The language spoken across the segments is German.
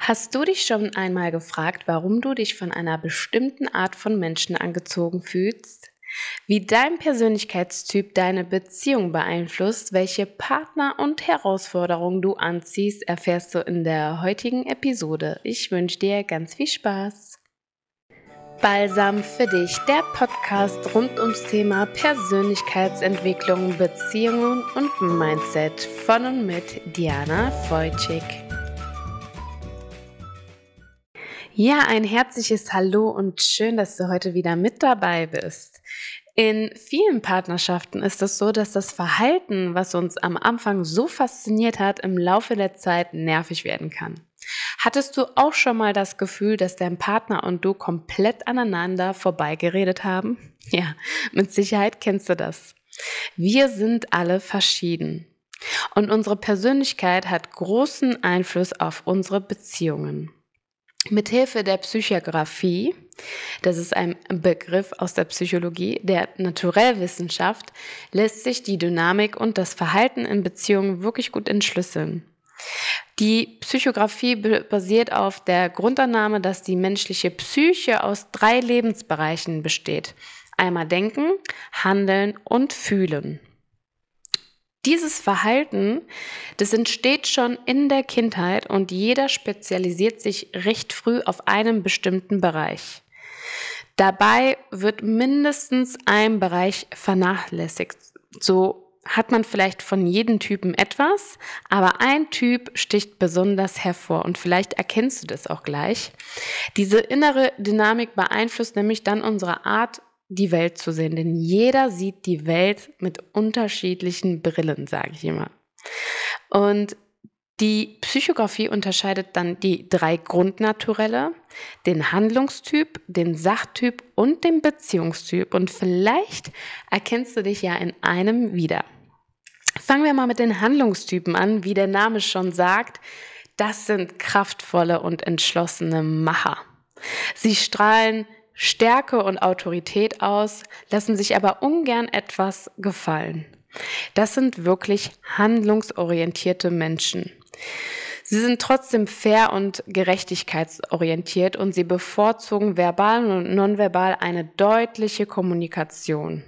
Hast du dich schon einmal gefragt, warum du dich von einer bestimmten Art von Menschen angezogen fühlst? Wie dein Persönlichkeitstyp deine Beziehung beeinflusst, welche Partner und Herausforderungen du anziehst, erfährst du in der heutigen Episode. Ich wünsche dir ganz viel Spaß. Balsam für dich, der Podcast rund ums Thema Persönlichkeitsentwicklung, Beziehungen und Mindset von und mit Diana Wojcik. Ja, ein herzliches Hallo und schön, dass du heute wieder mit dabei bist. In vielen Partnerschaften ist es so, dass das Verhalten, was uns am Anfang so fasziniert hat, im Laufe der Zeit nervig werden kann. Hattest du auch schon mal das Gefühl, dass dein Partner und du komplett aneinander vorbeigeredet haben? Ja, mit Sicherheit kennst du das. Wir sind alle verschieden. Und unsere Persönlichkeit hat großen Einfluss auf unsere Beziehungen. Mithilfe der Psychographie, das ist ein Begriff aus der Psychologie, der Naturellwissenschaft, lässt sich die Dynamik und das Verhalten in Beziehungen wirklich gut entschlüsseln. Die Psychographie basiert auf der Grundannahme, dass die menschliche Psyche aus drei Lebensbereichen besteht. Einmal Denken, Handeln und Fühlen. Dieses Verhalten, das entsteht schon in der Kindheit und jeder spezialisiert sich recht früh auf einen bestimmten Bereich. Dabei wird mindestens ein Bereich vernachlässigt. So hat man vielleicht von jedem Typen etwas, aber ein Typ sticht besonders hervor und vielleicht erkennst du das auch gleich. Diese innere Dynamik beeinflusst nämlich dann unsere Art, die Welt zu sehen, denn jeder sieht die Welt mit unterschiedlichen Brillen, sage ich immer. Und die Psychografie unterscheidet dann die drei Grundnaturelle, den Handlungstyp, den Sachtyp und den Beziehungstyp. Und vielleicht erkennst du dich ja in einem wieder. Fangen wir mal mit den Handlungstypen an. Wie der Name schon sagt, das sind kraftvolle und entschlossene Macher. Sie strahlen Stärke und Autorität aus, lassen sich aber ungern etwas gefallen. Das sind wirklich handlungsorientierte Menschen. Sie sind trotzdem fair und gerechtigkeitsorientiert und sie bevorzugen verbal und nonverbal eine deutliche Kommunikation.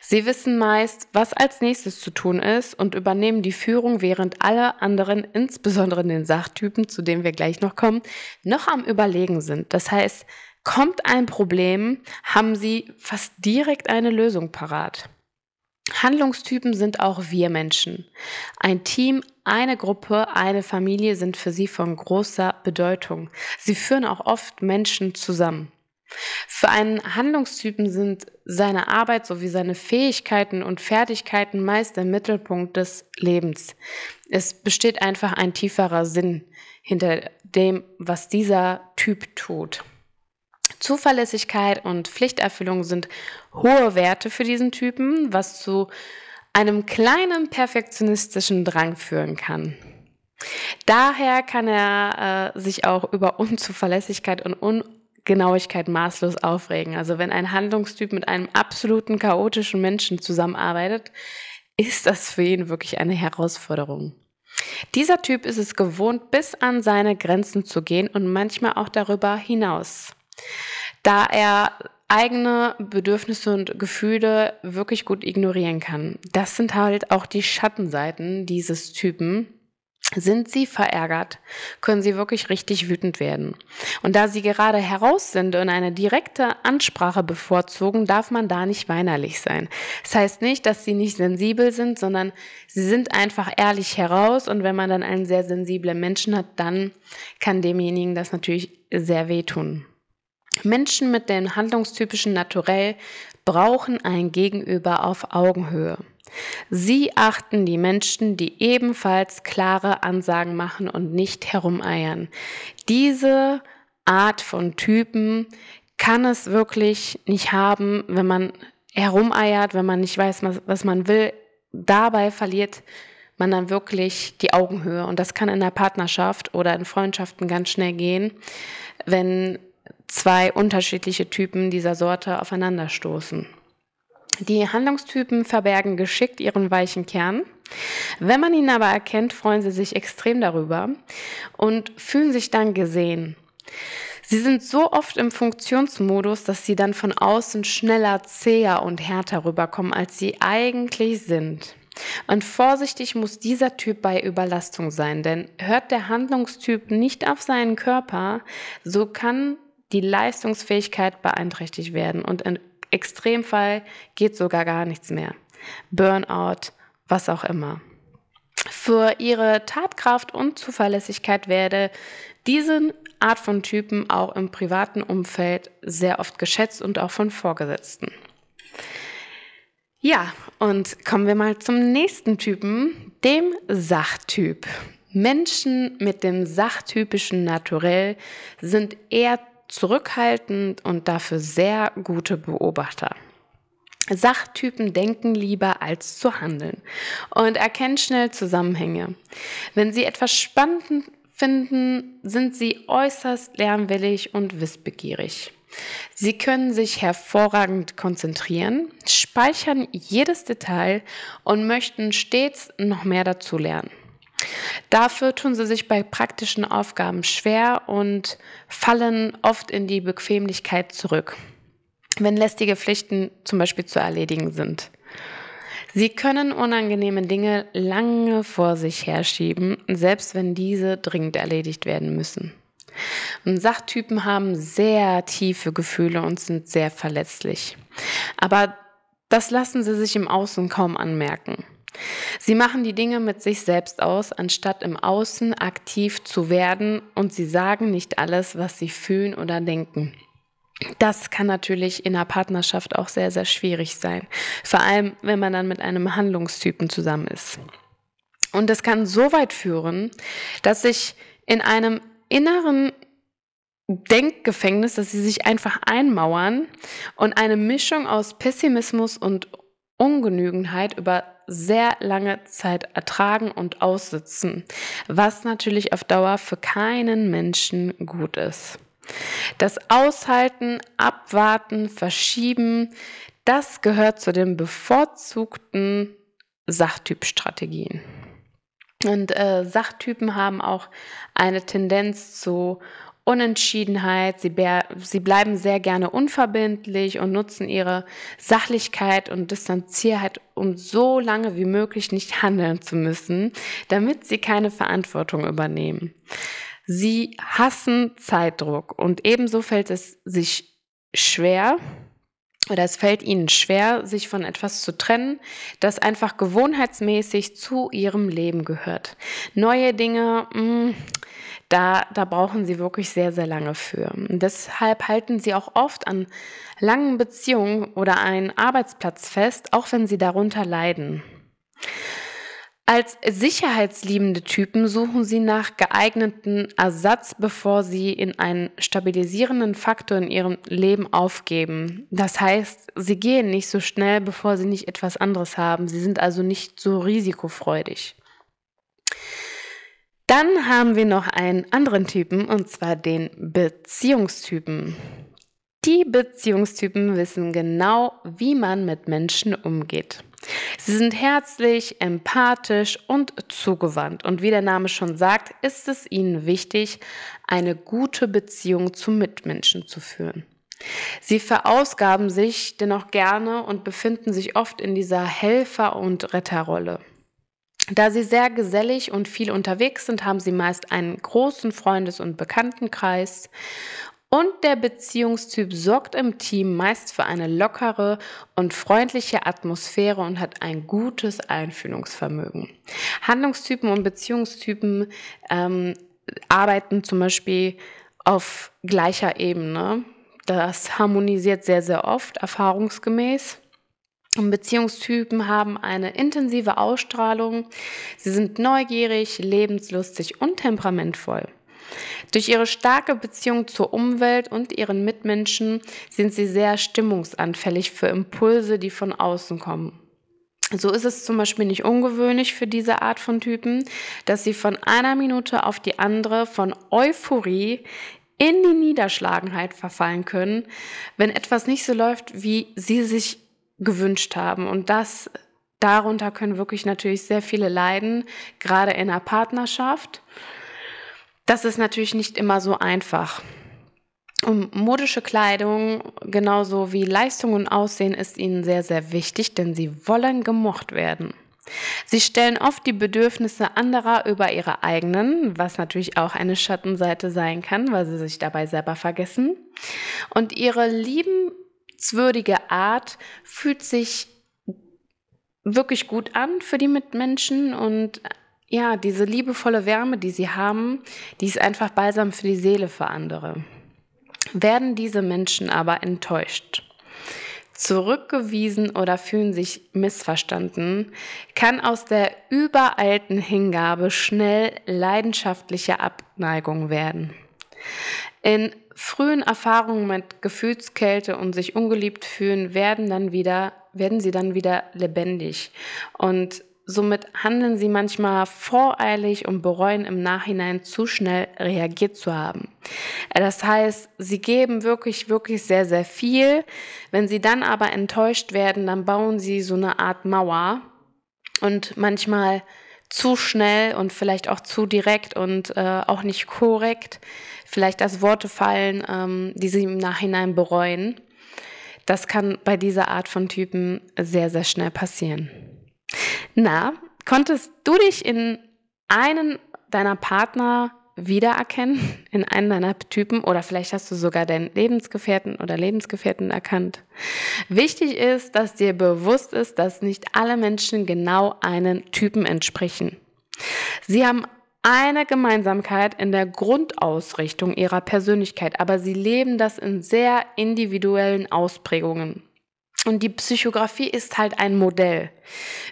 Sie wissen meist, was als nächstes zu tun ist und übernehmen die Führung, während alle anderen, insbesondere den Sachtypen, zu denen wir gleich noch kommen, noch am Überlegen sind. Das heißt, Kommt ein Problem, haben Sie fast direkt eine Lösung parat. Handlungstypen sind auch wir Menschen. Ein Team, eine Gruppe, eine Familie sind für sie von großer Bedeutung. Sie führen auch oft Menschen zusammen. Für einen Handlungstypen sind seine Arbeit sowie seine Fähigkeiten und Fertigkeiten meist der Mittelpunkt des Lebens. Es besteht einfach ein tieferer Sinn hinter dem, was dieser Typ tut. Zuverlässigkeit und Pflichterfüllung sind hohe Werte für diesen Typen, was zu einem kleinen perfektionistischen Drang führen kann. Daher kann er äh, sich auch über Unzuverlässigkeit und Ungenauigkeit maßlos aufregen. Also wenn ein Handlungstyp mit einem absoluten chaotischen Menschen zusammenarbeitet, ist das für ihn wirklich eine Herausforderung. Dieser Typ ist es gewohnt, bis an seine Grenzen zu gehen und manchmal auch darüber hinaus da er eigene Bedürfnisse und Gefühle wirklich gut ignorieren kann. Das sind halt auch die Schattenseiten dieses Typen. Sind sie verärgert, können sie wirklich richtig wütend werden. Und da sie gerade heraus sind und eine direkte Ansprache bevorzugen, darf man da nicht weinerlich sein. Das heißt nicht, dass sie nicht sensibel sind, sondern sie sind einfach ehrlich heraus. Und wenn man dann einen sehr sensiblen Menschen hat, dann kann demjenigen das natürlich sehr wehtun. Menschen mit dem handlungstypischen Naturell brauchen ein Gegenüber auf Augenhöhe. Sie achten die Menschen, die ebenfalls klare Ansagen machen und nicht herumeiern. Diese Art von Typen kann es wirklich nicht haben, wenn man herumeiert, wenn man nicht weiß, was, man will. Dabei verliert man dann wirklich die Augenhöhe. Und das kann in der Partnerschaft oder in Freundschaften ganz schnell gehen, wenn zwei unterschiedliche Typen dieser Sorte aufeinanderstoßen. Die Handlungstypen verbergen geschickt ihren weichen Kern. Wenn man ihn aber erkennt, freuen sie sich extrem darüber und fühlen sich dann gesehen. Sie sind so oft im Funktionsmodus, dass sie dann von außen schneller, zäher und härter rüberkommen, als sie eigentlich sind. Und vorsichtig muss dieser Typ bei Überlastung sein, denn hört der Handlungstyp nicht auf seinen Körper, so kann die Leistungsfähigkeit beeinträchtigt werden und im Extremfall geht sogar gar nichts mehr. Burnout, was auch immer. Für ihre Tatkraft und Zuverlässigkeit werde diese Art von Typen auch im privaten Umfeld sehr oft geschätzt und auch von Vorgesetzten. Ja, und kommen wir mal zum nächsten Typen, dem Sachtyp. Menschen mit dem sachtypischen Naturell sind eher zurückhaltend und dafür sehr gute Beobachter. Sachtypen denken lieber als zu handeln und erkennen schnell Zusammenhänge. Wenn sie etwas spannend finden, sind sie äußerst lernwillig und wissbegierig. Sie können sich hervorragend konzentrieren, speichern jedes Detail und möchten stets noch mehr dazu lernen. Dafür tun sie sich bei praktischen Aufgaben schwer und fallen oft in die Bequemlichkeit zurück, wenn lästige Pflichten zum Beispiel zu erledigen sind. Sie können unangenehme Dinge lange vor sich herschieben, selbst wenn diese dringend erledigt werden müssen. Und Sachtypen haben sehr tiefe Gefühle und sind sehr verletzlich. Aber das lassen sie sich im Außen kaum anmerken. Sie machen die Dinge mit sich selbst aus, anstatt im Außen aktiv zu werden und sie sagen nicht alles, was sie fühlen oder denken. Das kann natürlich in einer Partnerschaft auch sehr, sehr schwierig sein. Vor allem, wenn man dann mit einem Handlungstypen zusammen ist. Und das kann so weit führen, dass sich in einem inneren Denkgefängnis, dass sie sich einfach einmauern und eine Mischung aus Pessimismus und Ungenügendheit über sehr lange Zeit ertragen und aussitzen, was natürlich auf Dauer für keinen Menschen gut ist. Das Aushalten, Abwarten, Verschieben, das gehört zu den bevorzugten Sachtypstrategien. Und äh, Sachtypen haben auch eine Tendenz zu Unentschiedenheit, sie, sie, bleiben sehr gerne unverbindlich und nutzen ihre Sachlichkeit und Distanziertheit, um so lange wie möglich nicht handeln zu müssen, damit sie keine Verantwortung übernehmen. Sie hassen Zeitdruck und ebenso fällt es sich schwer, oder es fällt ihnen schwer, sich von etwas zu trennen, das einfach gewohnheitsmäßig zu ihrem Leben gehört. Neue Dinge, mh, mm, da, da brauchen sie wirklich sehr, sehr lange für. Deshalb halten sie auch oft an langen Beziehungen oder einen Arbeitsplatz fest, auch wenn sie darunter leiden. Als sicherheitsliebende Typen suchen sie nach geeigneten Ersatz, bevor sie in einen stabilisierenden Faktor in ihrem Leben aufgeben. Das heißt, sie gehen nicht so schnell, bevor sie nicht etwas anderes haben. Sie sind also nicht so risikofreudig. Dann haben wir noch einen anderen Typen, und zwar den Beziehungstypen. Die Beziehungstypen wissen genau, wie man mit Menschen umgeht. Sie sind herzlich, empathisch und zugewandt. Und wie der Name schon sagt, ist es ihnen wichtig, eine gute Beziehung zu Mitmenschen zu führen. Sie verausgaben sich dennoch gerne und befinden sich oft in dieser Helfer- und Retterrolle. Da sie sehr gesellig und viel unterwegs sind, haben sie meist einen großen Freundes- und Bekanntenkreis und der Beziehungstyp sorgt im Team meist für eine lockere und freundliche Atmosphäre und hat ein gutes Einfühlungsvermögen. Handlungstypen und Beziehungstypen ähm, arbeiten zum Beispiel auf gleicher Ebene. Das harmonisiert sehr, sehr oft, erfahrungsgemäß. Und Beziehungstypen haben eine intensive Ausstrahlung. Sie sind neugierig, lebenslustig und temperamentvoll. Durch ihre starke Beziehung zur Umwelt und ihren Mitmenschen sind sie sehr stimmungsanfällig für Impulse, die von außen kommen. So ist es zum Beispiel nicht ungewöhnlich für diese Art von Typen, dass sie von einer Minute auf die andere von Euphorie in die Niederschlagenheit verfallen können, wenn etwas nicht so läuft, wie sie sich gewünscht haben. Und das, darunter können wirklich natürlich sehr viele leiden, gerade in einer Partnerschaft. Das ist natürlich nicht immer so einfach. Und modische Kleidung, genauso wie Leistung und Aussehen, ist ihnen sehr, sehr wichtig, denn sie wollen gemocht werden. Sie stellen oft die Bedürfnisse anderer über ihre eigenen, was natürlich auch eine Schattenseite sein kann, weil sie sich dabei selber vergessen. Und ihre liebenswürdige Art fühlt sich wirklich gut an für die Mitmenschen und ja, diese liebevolle Wärme, die sie haben, die ist einfach balsam für die Seele für andere. Werden diese Menschen aber enttäuscht, zurückgewiesen oder fühlen sich missverstanden, kann aus der übereilten Hingabe schnell leidenschaftliche Abneigung werden. In frühen Erfahrungen mit Gefühlskälte und sich ungeliebt fühlen, werden dann wieder, werden sie dann wieder lebendig und Somit handeln sie manchmal voreilig und bereuen im Nachhinein zu schnell reagiert zu haben. Äh, das heißt, sie geben wirklich, wirklich sehr, sehr viel. Wenn sie dann aber enttäuscht werden, dann bauen sie so eine Art Mauer und manchmal zu schnell und vielleicht auch zu direkt und äh, auch nicht korrekt. Vielleicht als Worte fallen, ähm, die sie im Nachhinein bereuen. Das kann bei dieser Art von Typen sehr, sehr schnell passieren. Na, konntest du dich in einen deiner Partner wiedererkennen, in einen deiner Typen oder vielleicht hast du sogar deinen Lebensgefährten oder Lebensgefährten erkannt. Wichtig ist, dass dir bewusst ist, dass nicht alle Menschen genau einen Typen entsprechen. Sie haben eine Gemeinsamkeit in der Grundausrichtung ihrer Persönlichkeit, aber sie leben das in sehr individuellen Ausprägungen. Und die Psychografie ist halt ein Modell.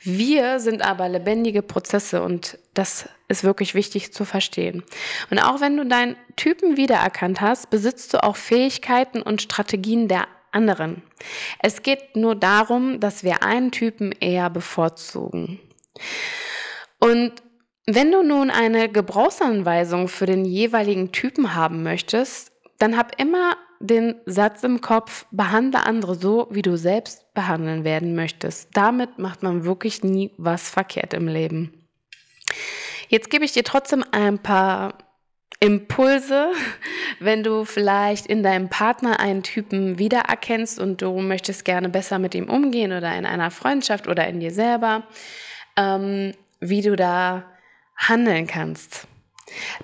Wir sind aber lebendige Prozesse und das ist wirklich wichtig zu verstehen. Und auch wenn du deinen Typen wiedererkannt hast, besitzt du auch Fähigkeiten und Strategien der anderen. Es geht nur darum, dass wir einen Typen eher bevorzugen. Und wenn du nun eine Gebrauchsanweisung für den jeweiligen Typen haben möchtest, dann hab immer den Satz im Kopf, behandle andere so, wie du selbst behandeln werden möchtest. Damit macht man wirklich nie was verkehrt im Leben. Jetzt gebe ich dir trotzdem ein paar Impulse, wenn du vielleicht in deinem Partner einen Typen wiedererkennst und du möchtest gerne besser mit ihm umgehen oder in einer Freundschaft oder in dir selber, ähm, wie du da handeln kannst.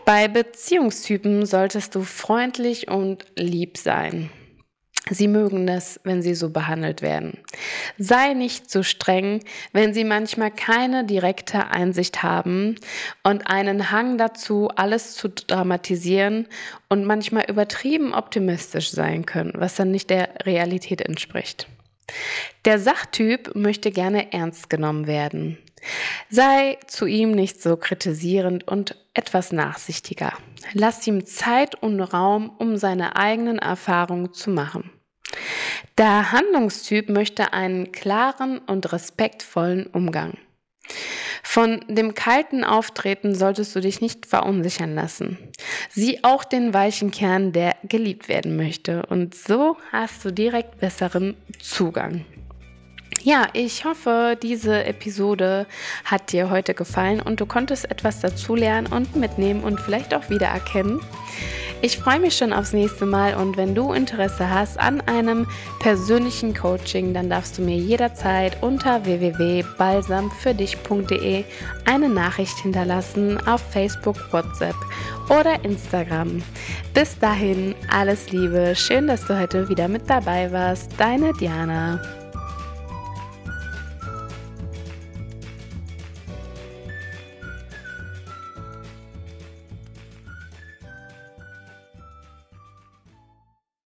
Bei Beziehungstypen solltest du freundlich und lieb sein. Sie mögen es, wenn sie so behandelt werden. Sei nicht zu so streng, wenn sie manchmal keine direkte Einsicht haben und einen Hang dazu, alles zu dramatisieren und manchmal übertrieben optimistisch sein können, was dann nicht der Realität entspricht. Der Sachtyp möchte gerne ernst genommen werden. Sei zu ihm nicht so kritisierend und etwas nachsichtiger. Lass ihm Zeit und Raum, um seine eigenen Erfahrungen zu machen. Der Handlungstyp möchte einen klaren und respektvollen Umgang. Von dem kalten Auftreten solltest du dich nicht verunsichern lassen. Sieh auch den weichen Kern, der geliebt werden möchte. Und so hast du direkt besseren Zugang. Ja, ich hoffe, diese Episode hat dir heute gefallen und du konntest etwas dazulernen und mitnehmen und vielleicht auch wiedererkennen. Ich freue mich schon aufs nächste Mal und wenn du Interesse hast an einem persönlichen Coaching, dann darfst du mir jederzeit unter www.balsamfürdich.de eine Nachricht hinterlassen auf Facebook, WhatsApp oder Instagram. Bis dahin, alles Liebe, schön, dass du heute wieder mit dabei warst. Deine Diana.